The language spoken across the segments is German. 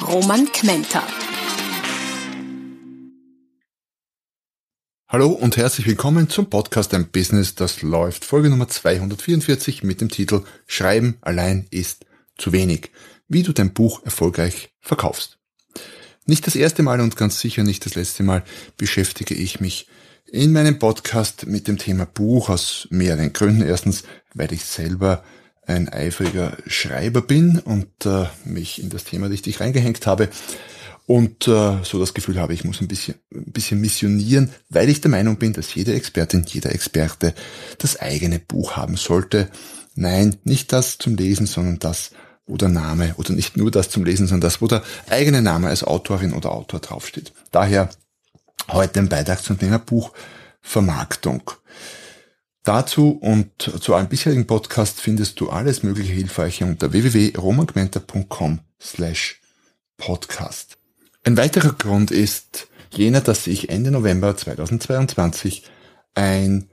Roman Kmenter. Hallo und herzlich willkommen zum Podcast Ein Business, das läuft. Folge Nummer 244 mit dem Titel Schreiben allein ist zu wenig. Wie du dein Buch erfolgreich verkaufst. Nicht das erste Mal und ganz sicher nicht das letzte Mal beschäftige ich mich in meinem Podcast mit dem Thema Buch aus mehreren Gründen. Erstens, weil ich selber ein eifriger Schreiber bin und äh, mich in das Thema richtig reingehängt habe und äh, so das Gefühl habe, ich muss ein bisschen, ein bisschen missionieren, weil ich der Meinung bin, dass jede Expertin, jeder Experte das eigene Buch haben sollte. Nein, nicht das zum Lesen, sondern das, wo der Name, oder nicht nur das zum Lesen, sondern das, wo der eigene Name als Autorin oder Autor draufsteht. Daher heute ein Beitrag zum Thema Buchvermarktung. Dazu und zu allen bisherigen Podcasts findest du alles mögliche Hilfreiche unter www.romangmenta.com slash podcast. Ein weiterer Grund ist jener, dass ich Ende November 2022 ein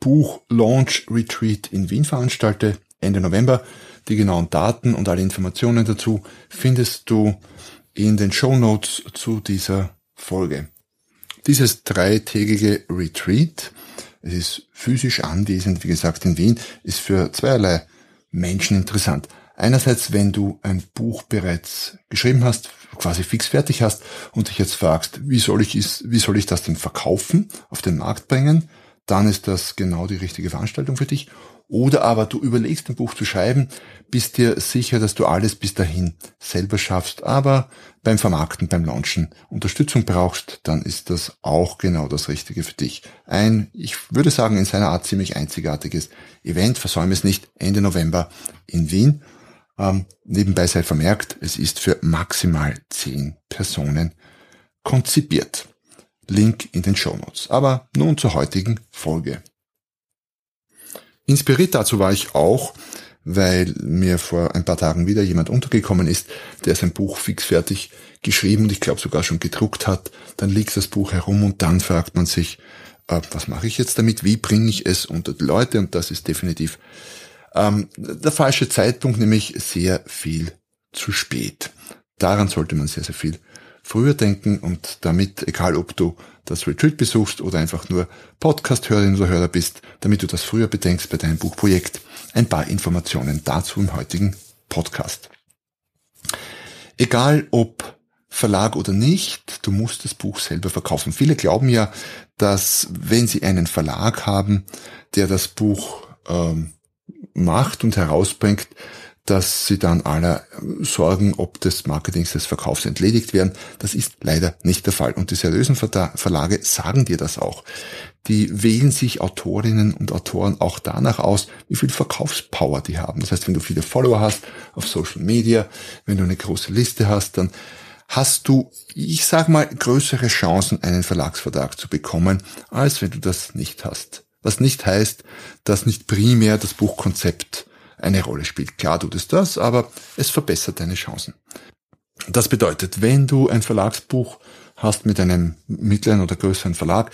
Buch-Launch-Retreat in Wien veranstalte. Ende November. Die genauen Daten und alle Informationen dazu findest du in den Show Notes zu dieser Folge. Dieses dreitägige Retreat, es ist physisch anwesend, wie gesagt, in Wien, ist für zweierlei Menschen interessant. Einerseits, wenn du ein Buch bereits geschrieben hast, quasi fix fertig hast und dich jetzt fragst, wie soll ich, wie soll ich das denn verkaufen, auf den Markt bringen, dann ist das genau die richtige Veranstaltung für dich. Oder aber du überlegst ein Buch zu schreiben, bist dir sicher, dass du alles bis dahin selber schaffst, aber beim Vermarkten, beim Launchen Unterstützung brauchst, dann ist das auch genau das Richtige für dich. Ein, ich würde sagen, in seiner Art ziemlich einzigartiges Event, versäume es nicht, Ende November in Wien. Ähm, nebenbei sei vermerkt, es ist für maximal zehn Personen konzipiert. Link in den Show Notes. Aber nun zur heutigen Folge. Inspiriert dazu war ich auch, weil mir vor ein paar Tagen wieder jemand untergekommen ist, der sein Buch fix fertig geschrieben und ich glaube sogar schon gedruckt hat. Dann liegt das Buch herum und dann fragt man sich, äh, was mache ich jetzt damit? Wie bringe ich es unter die Leute? Und das ist definitiv ähm, der falsche Zeitpunkt, nämlich sehr viel zu spät. Daran sollte man sehr, sehr viel früher denken und damit, egal ob du das Retreat besuchst oder einfach nur Podcast-Hörerin oder Hörer bist, damit du das früher bedenkst bei deinem Buchprojekt, ein paar Informationen dazu im heutigen Podcast. Egal ob Verlag oder nicht, du musst das Buch selber verkaufen. Viele glauben ja, dass wenn sie einen Verlag haben, der das Buch ähm, macht und herausbringt, dass sie dann aller Sorgen ob des Marketings des Verkaufs entledigt werden. Das ist leider nicht der Fall. Und die seriösen Verlage sagen dir das auch. Die wählen sich Autorinnen und Autoren auch danach aus, wie viel Verkaufspower die haben. Das heißt, wenn du viele Follower hast auf Social Media, wenn du eine große Liste hast, dann hast du, ich sag mal, größere Chancen, einen Verlagsvertrag zu bekommen, als wenn du das nicht hast. Was nicht heißt, dass nicht primär das Buchkonzept eine Rolle spielt. Klar tut es das, aber es verbessert deine Chancen. Das bedeutet, wenn du ein Verlagsbuch hast mit einem mittleren oder größeren Verlag,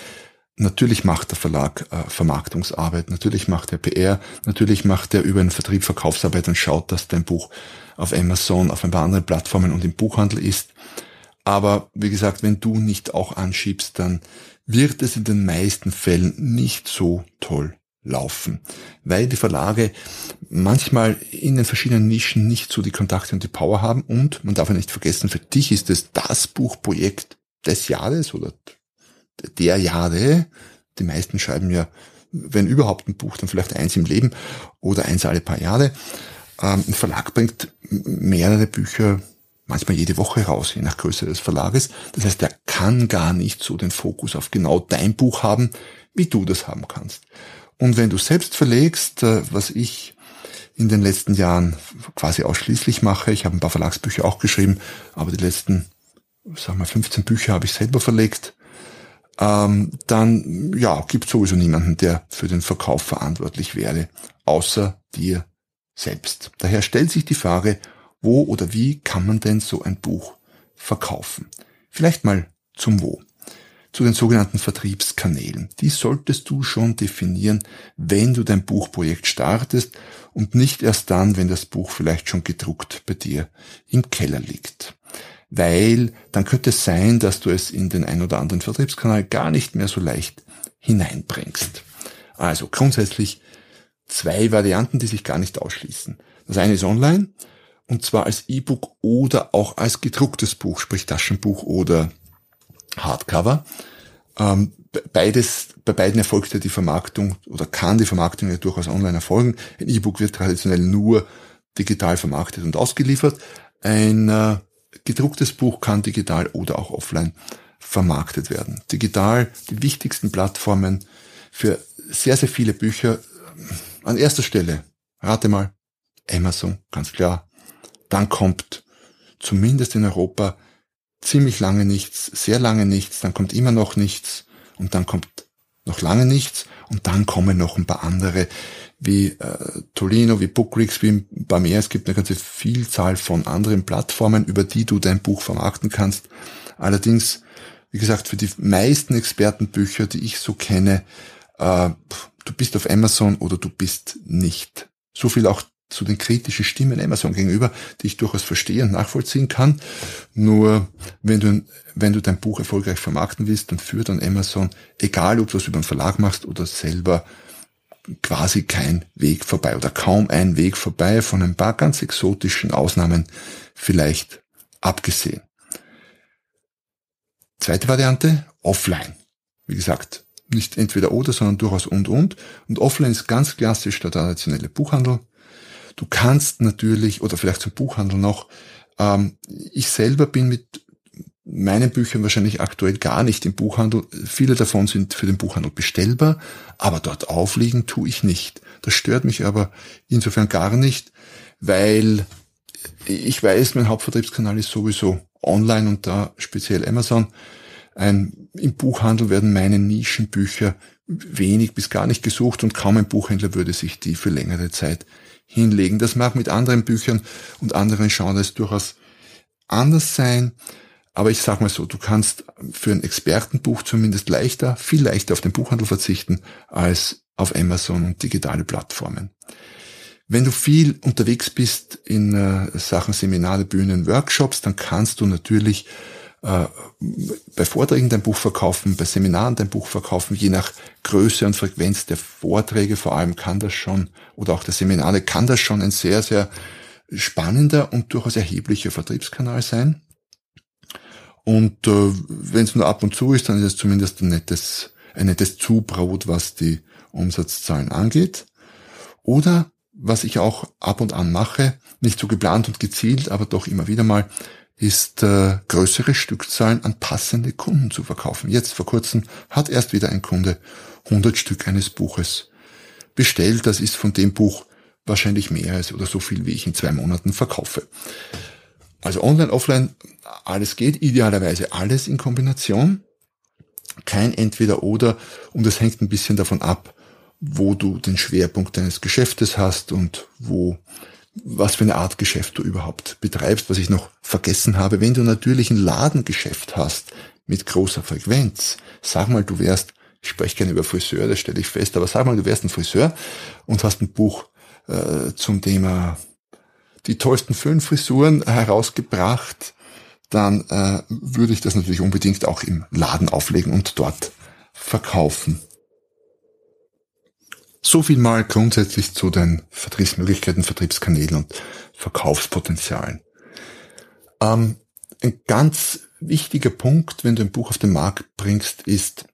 natürlich macht der Verlag äh, Vermarktungsarbeit, natürlich macht er PR, natürlich macht er über einen Vertrieb Verkaufsarbeit und schaut, dass dein Buch auf Amazon, auf ein paar anderen Plattformen und im Buchhandel ist. Aber wie gesagt, wenn du nicht auch anschiebst, dann wird es in den meisten Fällen nicht so toll laufen, weil die Verlage manchmal in den verschiedenen Nischen nicht so die Kontakte und die Power haben und man darf ja nicht vergessen, für dich ist es das Buchprojekt des Jahres oder der Jahre. Die meisten schreiben ja, wenn überhaupt ein Buch, dann vielleicht eins im Leben oder eins alle paar Jahre. Ähm, ein Verlag bringt mehrere Bücher manchmal jede Woche raus, je nach Größe des Verlages. Das heißt, er kann gar nicht so den Fokus auf genau dein Buch haben, wie du das haben kannst. Und wenn du selbst verlegst, äh, was ich in den letzten Jahren quasi ausschließlich mache. Ich habe ein paar Verlagsbücher auch geschrieben, aber die letzten, sagen wir, 15 Bücher habe ich selber verlegt. Ähm, dann, ja, gibt sowieso niemanden, der für den Verkauf verantwortlich wäre, außer dir selbst. Daher stellt sich die Frage, wo oder wie kann man denn so ein Buch verkaufen? Vielleicht mal zum Wo zu den sogenannten Vertriebskanälen. Die solltest du schon definieren, wenn du dein Buchprojekt startest und nicht erst dann, wenn das Buch vielleicht schon gedruckt bei dir im Keller liegt. Weil dann könnte es sein, dass du es in den ein oder anderen Vertriebskanal gar nicht mehr so leicht hineinbringst. Also grundsätzlich zwei Varianten, die sich gar nicht ausschließen. Das eine ist online und zwar als E-Book oder auch als gedrucktes Buch, sprich Taschenbuch oder Hardcover. Ähm, beides, bei beiden erfolgt ja die Vermarktung oder kann die Vermarktung ja durchaus online erfolgen. Ein E-Book wird traditionell nur digital vermarktet und ausgeliefert. Ein äh, gedrucktes Buch kann digital oder auch offline vermarktet werden. Digital die wichtigsten Plattformen für sehr, sehr viele Bücher. An erster Stelle, rate mal, Amazon, ganz klar. Dann kommt zumindest in Europa ziemlich lange nichts, sehr lange nichts, dann kommt immer noch nichts und dann kommt noch lange nichts und dann kommen noch ein paar andere wie äh, Tolino, wie Bookreeks, wie bei mehr. Es gibt eine ganze Vielzahl von anderen Plattformen, über die du dein Buch vermarkten kannst. Allerdings, wie gesagt, für die meisten Expertenbücher, die ich so kenne, äh, du bist auf Amazon oder du bist nicht. So viel auch zu den kritischen Stimmen Amazon gegenüber, die ich durchaus verstehe und nachvollziehen kann. Nur wenn du, wenn du dein Buch erfolgreich vermarkten willst, dann führt an Amazon, egal ob du es über einen Verlag machst oder selber, quasi kein Weg vorbei oder kaum ein Weg vorbei, von ein paar ganz exotischen Ausnahmen vielleicht abgesehen. Zweite Variante, offline. Wie gesagt, nicht entweder oder, sondern durchaus und und. Und offline ist ganz klassisch der traditionelle Buchhandel. Du kannst natürlich, oder vielleicht zum Buchhandel noch, ähm, ich selber bin mit meinen Büchern wahrscheinlich aktuell gar nicht im Buchhandel. Viele davon sind für den Buchhandel bestellbar, aber dort aufliegen tue ich nicht. Das stört mich aber insofern gar nicht, weil ich weiß, mein Hauptvertriebskanal ist sowieso online und da speziell Amazon. Ein, Im Buchhandel werden meine Nischenbücher wenig bis gar nicht gesucht und kaum ein Buchhändler würde sich die für längere Zeit hinlegen. Das mag mit anderen Büchern und anderen Genres durchaus anders sein. Aber ich sag mal so, du kannst für ein Expertenbuch zumindest leichter, viel leichter auf den Buchhandel verzichten als auf Amazon und digitale Plattformen. Wenn du viel unterwegs bist in äh, Sachen Seminare, Bühnen, Workshops, dann kannst du natürlich äh, bei Vorträgen dein Buch verkaufen, bei Seminaren dein Buch verkaufen, je nach Größe und Frequenz der Vorträge vor allem kann das schon, oder auch der Seminare, kann das schon ein sehr, sehr spannender und durchaus erheblicher Vertriebskanal sein. Und äh, wenn es nur ab und zu ist, dann ist es zumindest ein nettes, ein nettes Zubrot, was die Umsatzzahlen angeht. Oder was ich auch ab und an mache, nicht so geplant und gezielt, aber doch immer wieder mal, ist äh, größere Stückzahlen an passende Kunden zu verkaufen. Jetzt vor kurzem hat erst wieder ein Kunde 100 Stück eines Buches bestellt. Das ist von dem Buch wahrscheinlich mehr als oder so viel, wie ich in zwei Monaten verkaufe. Also online, offline, alles geht, idealerweise alles in Kombination. Kein entweder oder und das hängt ein bisschen davon ab, wo du den Schwerpunkt deines Geschäftes hast und wo was für eine Art Geschäft du überhaupt betreibst, was ich noch vergessen habe. Wenn du natürlich ein Ladengeschäft hast mit großer Frequenz, sag mal, du wärst, ich spreche gerne über Friseur, das stelle ich fest, aber sag mal, du wärst ein Friseur und hast ein Buch äh, zum Thema die tollsten fünf Frisuren herausgebracht, dann äh, würde ich das natürlich unbedingt auch im Laden auflegen und dort verkaufen. So viel mal grundsätzlich zu den Vertriebsmöglichkeiten, Vertriebskanälen und Verkaufspotenzialen. Ähm, ein ganz wichtiger Punkt, wenn du ein Buch auf den Markt bringst, ist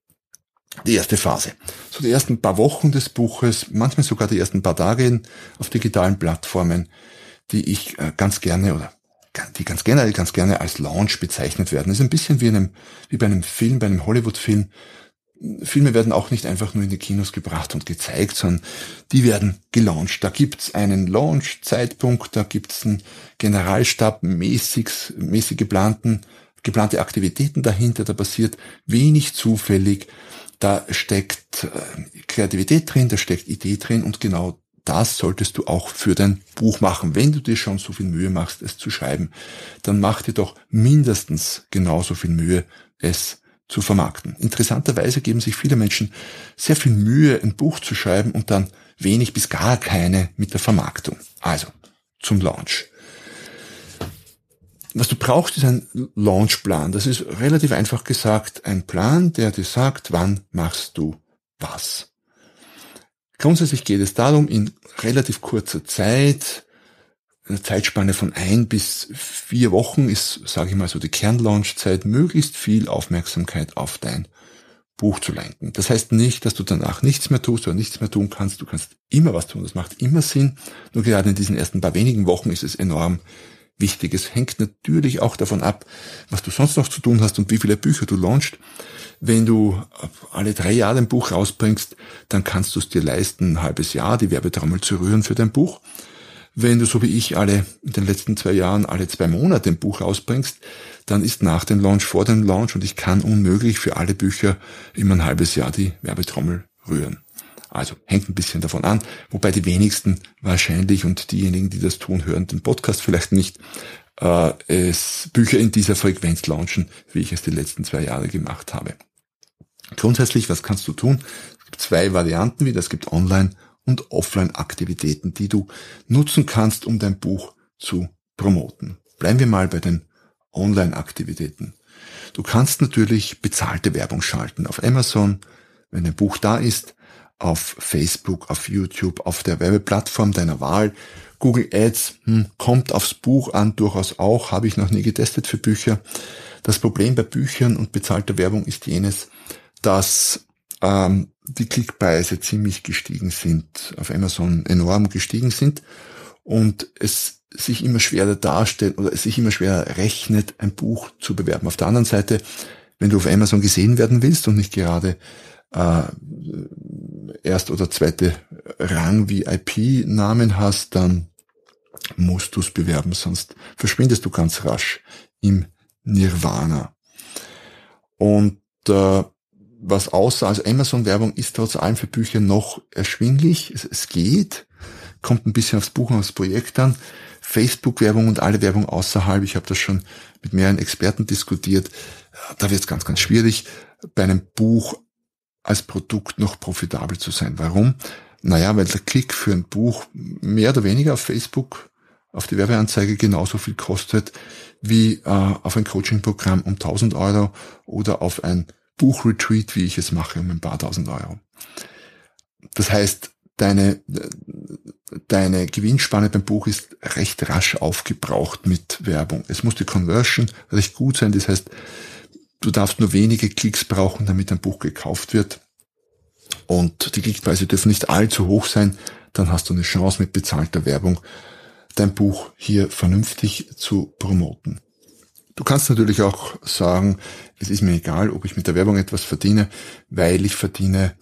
die erste Phase. So die ersten paar Wochen des Buches, manchmal sogar die ersten paar Tage auf digitalen Plattformen, die ich äh, ganz gerne oder die ganz generell ganz gerne als Launch bezeichnet werden. Das ist ein bisschen wie, einem, wie bei einem Film, bei einem Hollywood-Film Filme werden auch nicht einfach nur in die Kinos gebracht und gezeigt, sondern die werden gelauncht. Da gibt's einen Launch-Zeitpunkt, da gibt's einen Generalstab mäßig, mäßig geplanten, geplante Aktivitäten dahinter, da passiert wenig zufällig, da steckt äh, Kreativität drin, da steckt Idee drin und genau das solltest du auch für dein Buch machen. Wenn du dir schon so viel Mühe machst, es zu schreiben, dann mach dir doch mindestens genauso viel Mühe, es zu vermarkten. Interessanterweise geben sich viele Menschen sehr viel Mühe, ein Buch zu schreiben und dann wenig bis gar keine mit der Vermarktung. Also zum Launch. Was du brauchst, ist ein Launchplan. Das ist relativ einfach gesagt ein Plan, der dir sagt, wann machst du was. Grundsätzlich geht es darum, in relativ kurzer Zeit eine Zeitspanne von ein bis vier Wochen ist, sage ich mal so, die Kernlaunchzeit, möglichst viel Aufmerksamkeit auf dein Buch zu lenken. Das heißt nicht, dass du danach nichts mehr tust oder nichts mehr tun kannst. Du kannst immer was tun. Das macht immer Sinn. Nur gerade in diesen ersten paar wenigen Wochen ist es enorm wichtig. Es hängt natürlich auch davon ab, was du sonst noch zu tun hast und wie viele Bücher du launchst. Wenn du alle drei Jahre ein Buch rausbringst, dann kannst du es dir leisten, ein halbes Jahr die Werbetrommel zu rühren für dein Buch. Wenn du so wie ich alle in den letzten zwei Jahren alle zwei Monate ein Buch rausbringst, dann ist nach dem Launch vor dem Launch und ich kann unmöglich für alle Bücher immer ein halbes Jahr die Werbetrommel rühren. Also hängt ein bisschen davon an, wobei die wenigsten wahrscheinlich und diejenigen, die das tun, hören den Podcast vielleicht nicht, äh, es Bücher in dieser Frequenz launchen, wie ich es die letzten zwei Jahre gemacht habe. Grundsätzlich, was kannst du tun? Es gibt zwei Varianten wie das gibt Online und Offline-Aktivitäten, die du nutzen kannst, um dein Buch zu promoten. Bleiben wir mal bei den Online-Aktivitäten. Du kannst natürlich bezahlte Werbung schalten auf Amazon, wenn ein Buch da ist, auf Facebook, auf YouTube, auf der Werbeplattform deiner Wahl. Google Ads hm, kommt aufs Buch an, durchaus auch, habe ich noch nie getestet für Bücher. Das Problem bei Büchern und bezahlter Werbung ist jenes, dass ähm, die Klickpreise ziemlich gestiegen sind, auf Amazon enorm gestiegen sind und es sich immer schwerer darstellt oder es sich immer schwerer rechnet, ein Buch zu bewerben. Auf der anderen Seite, wenn du auf Amazon gesehen werden willst und nicht gerade äh, erst oder zweite Rang VIP-Namen hast, dann musst du es bewerben, sonst verschwindest du ganz rasch im Nirvana. Und äh, was außer, also Amazon-Werbung ist trotz allem für Bücher noch erschwinglich. Es, es geht, kommt ein bisschen aufs Buch und aufs Projekt an. Facebook-Werbung und alle Werbung außerhalb, ich habe das schon mit mehreren Experten diskutiert, da wird es ganz, ganz schwierig, bei einem Buch als Produkt noch profitabel zu sein. Warum? Naja, weil der Klick für ein Buch mehr oder weniger auf Facebook, auf die Werbeanzeige genauso viel kostet wie äh, auf ein Coaching-Programm um 1000 Euro oder auf ein Buchretreat, wie ich es mache, um ein paar tausend Euro. Das heißt, deine, deine Gewinnspanne beim Buch ist recht rasch aufgebraucht mit Werbung. Es muss die Conversion recht gut sein. Das heißt, du darfst nur wenige Klicks brauchen, damit ein Buch gekauft wird. Und die Klickpreise dürfen nicht allzu hoch sein. Dann hast du eine Chance mit bezahlter Werbung, dein Buch hier vernünftig zu promoten. Du kannst natürlich auch sagen, es ist mir egal, ob ich mit der Werbung etwas verdiene, weil ich verdiene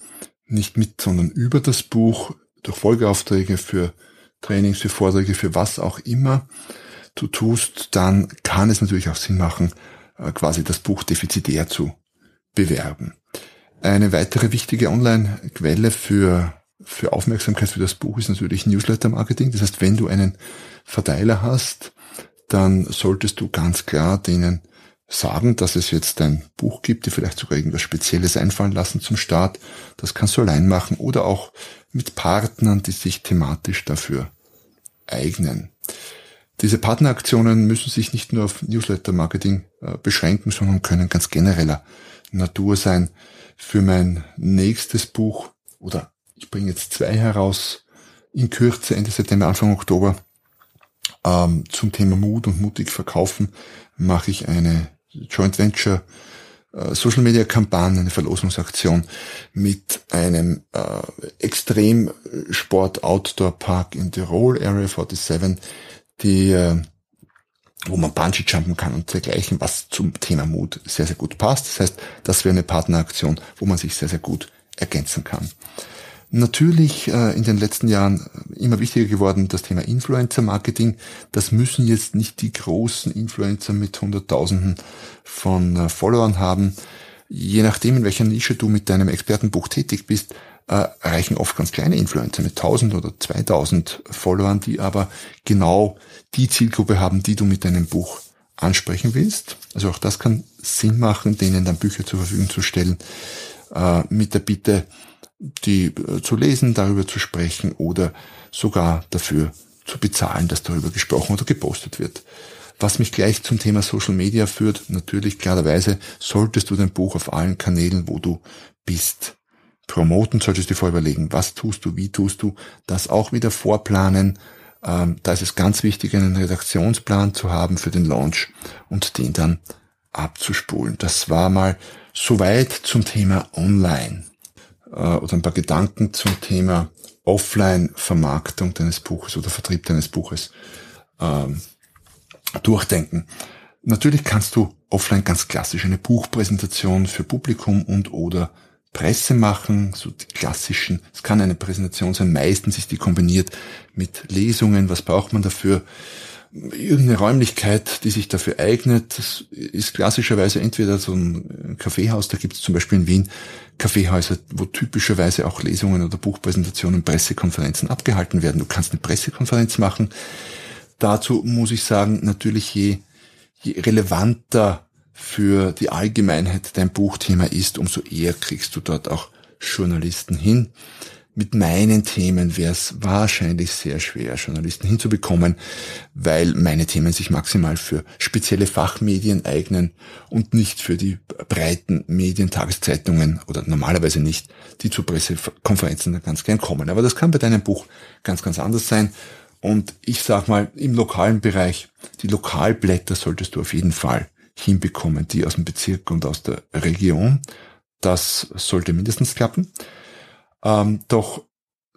nicht mit, sondern über das Buch durch Folgeaufträge für Trainings, für Vorträge, für was auch immer du tust, dann kann es natürlich auch Sinn machen, äh, quasi das Buch defizitär zu bewerben. Eine weitere wichtige Online-Quelle für, für Aufmerksamkeit für das Buch ist natürlich Newsletter-Marketing. Das heißt, wenn du einen Verteiler hast, dann solltest du ganz klar denen sagen, dass es jetzt ein Buch gibt, die vielleicht sogar irgendwas Spezielles einfallen lassen zum Start. Das kannst du allein machen oder auch mit Partnern, die sich thematisch dafür eignen. Diese Partneraktionen müssen sich nicht nur auf Newsletter-Marketing äh, beschränken, sondern können ganz genereller Natur sein. Für mein nächstes Buch, oder ich bringe jetzt zwei heraus, in Kürze, Ende September, Anfang Oktober, ähm, zum Thema Mut und mutig verkaufen mache ich eine Joint Venture äh, Social Media Kampagne, eine Verlosungsaktion mit einem äh, Extremsport Outdoor Park in Tirol, Area 47, die äh, wo man Bungee jumpen kann und dergleichen, was zum Thema Mut sehr, sehr gut passt. Das heißt, das wäre eine Partneraktion, wo man sich sehr, sehr gut ergänzen kann. Natürlich äh, in den letzten Jahren immer wichtiger geworden das Thema Influencer-Marketing. Das müssen jetzt nicht die großen Influencer mit Hunderttausenden von äh, Followern haben. Je nachdem, in welcher Nische du mit deinem Expertenbuch tätig bist, äh, erreichen oft ganz kleine Influencer mit 1000 oder 2000 Followern, die aber genau die Zielgruppe haben, die du mit deinem Buch ansprechen willst. Also auch das kann Sinn machen, denen dann Bücher zur Verfügung zu stellen, äh, mit der Bitte, die äh, zu lesen, darüber zu sprechen oder sogar dafür zu bezahlen, dass darüber gesprochen oder gepostet wird. Was mich gleich zum Thema Social Media führt, natürlich klarerweise solltest du dein Buch auf allen Kanälen, wo du bist, promoten, solltest du dir vorüberlegen, was tust du, wie tust du, das auch wieder vorplanen. Ähm, da ist es ganz wichtig, einen Redaktionsplan zu haben für den Launch und den dann abzuspulen. Das war mal soweit zum Thema Online oder ein paar Gedanken zum Thema Offline-Vermarktung deines Buches oder Vertrieb deines Buches ähm, durchdenken. Natürlich kannst du offline ganz klassisch eine Buchpräsentation für Publikum und oder Presse machen, so die klassischen. Es kann eine Präsentation sein, meistens ist die kombiniert mit Lesungen. Was braucht man dafür? Irgendeine Räumlichkeit, die sich dafür eignet. Das ist klassischerweise entweder so ein Kaffeehaus, da gibt es zum Beispiel in Wien Kaffeehäuser, wo typischerweise auch Lesungen oder Buchpräsentationen, Pressekonferenzen abgehalten werden. Du kannst eine Pressekonferenz machen. Dazu muss ich sagen, natürlich je, je relevanter für die Allgemeinheit dein Buchthema ist, umso eher kriegst du dort auch Journalisten hin. Mit meinen Themen wäre es wahrscheinlich sehr schwer, Journalisten hinzubekommen, weil meine Themen sich maximal für spezielle Fachmedien eignen und nicht für die breiten Medien, Tageszeitungen oder normalerweise nicht, die zu Pressekonferenzen ganz gern kommen. Aber das kann bei deinem Buch ganz, ganz anders sein. Und ich sag mal, im lokalen Bereich, die Lokalblätter solltest du auf jeden Fall hinbekommen, die aus dem Bezirk und aus der Region. Das sollte mindestens klappen. Ähm, doch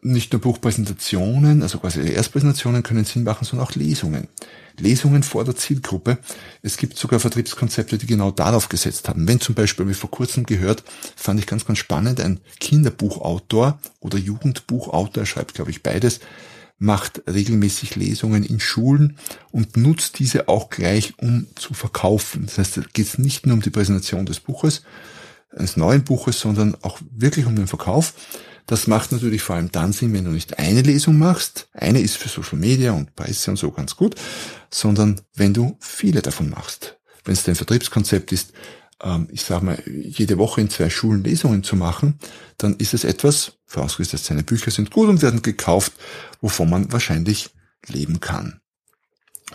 nicht nur Buchpräsentationen, also quasi Erstpräsentationen können Sinn machen, sondern auch Lesungen. Lesungen vor der Zielgruppe. Es gibt sogar Vertriebskonzepte, die genau darauf gesetzt haben. Wenn zum Beispiel, wie vor kurzem gehört, fand ich ganz, ganz spannend, ein Kinderbuchautor oder Jugendbuchautor, er schreibt, glaube ich, beides, macht regelmäßig Lesungen in Schulen und nutzt diese auch gleich, um zu verkaufen. Das heißt, es geht nicht nur um die Präsentation des Buches, eines neuen Buches, sondern auch wirklich um den Verkauf. Das macht natürlich vor allem dann Sinn, wenn du nicht eine Lesung machst, eine ist für Social Media und Presse und so ganz gut, sondern wenn du viele davon machst. Wenn es dein Vertriebskonzept ist, ähm, ich sage mal, jede Woche in zwei Schulen Lesungen zu machen, dann ist es etwas, vorausgesetzt seine Bücher sind gut und werden gekauft, wovon man wahrscheinlich leben kann.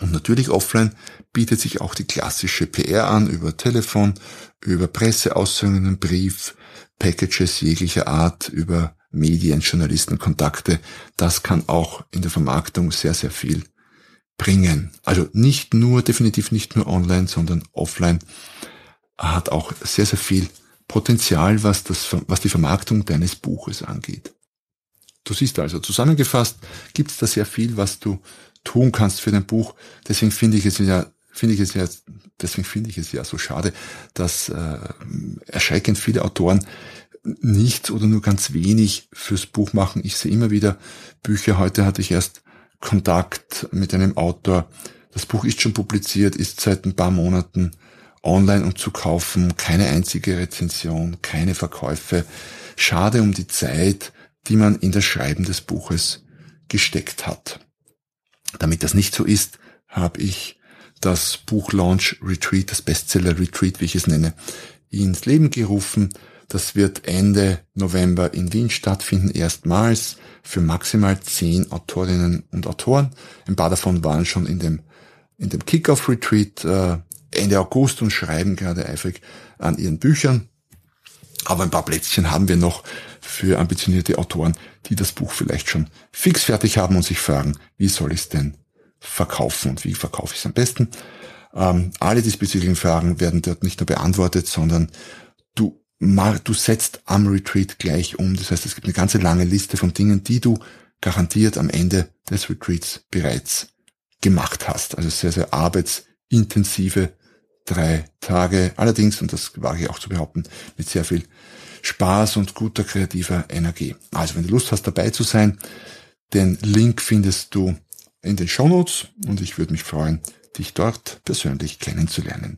Und natürlich offline bietet sich auch die klassische PR an über Telefon, über Presseaussendungen, Brief, Packages jeglicher Art, über Medien, Journalisten, Kontakte. Das kann auch in der Vermarktung sehr, sehr viel bringen. Also nicht nur, definitiv nicht nur online, sondern offline hat auch sehr, sehr viel Potenzial, was, das, was die Vermarktung deines Buches angeht. Du siehst also, zusammengefasst gibt es da sehr viel, was du tun kannst für dein Buch. Deswegen finde ich es ja, finde ich es ja, deswegen finde ich es ja so schade, dass äh, erschreckend viele Autoren nichts oder nur ganz wenig fürs Buch machen. Ich sehe immer wieder Bücher. Heute hatte ich erst Kontakt mit einem Autor. Das Buch ist schon publiziert, ist seit ein paar Monaten online und zu kaufen, keine einzige Rezension, keine Verkäufe. Schade um die Zeit, die man in das Schreiben des Buches gesteckt hat. Damit das nicht so ist, habe ich das Buch Launch Retreat, das Bestseller Retreat, wie ich es nenne, ins Leben gerufen. Das wird Ende November in Wien stattfinden, erstmals für maximal zehn Autorinnen und Autoren. Ein paar davon waren schon in dem, in dem Kickoff Retreat äh, Ende August und schreiben gerade eifrig an ihren Büchern. Aber ein paar Plätzchen haben wir noch für ambitionierte Autoren, die das Buch vielleicht schon fix fertig haben und sich fragen, wie soll ich es denn verkaufen und wie verkaufe ich es am besten. Ähm, alle diesbezüglichen Fragen werden dort nicht nur beantwortet, sondern du, du setzt am Retreat gleich um. Das heißt, es gibt eine ganze lange Liste von Dingen, die du garantiert am Ende des Retreats bereits gemacht hast. Also sehr, sehr arbeits intensive drei Tage. Allerdings, und das wage ich auch zu behaupten, mit sehr viel Spaß und guter kreativer Energie. Also wenn du Lust hast, dabei zu sein, den Link findest du in den Shownotes und ich würde mich freuen, dich dort persönlich kennenzulernen.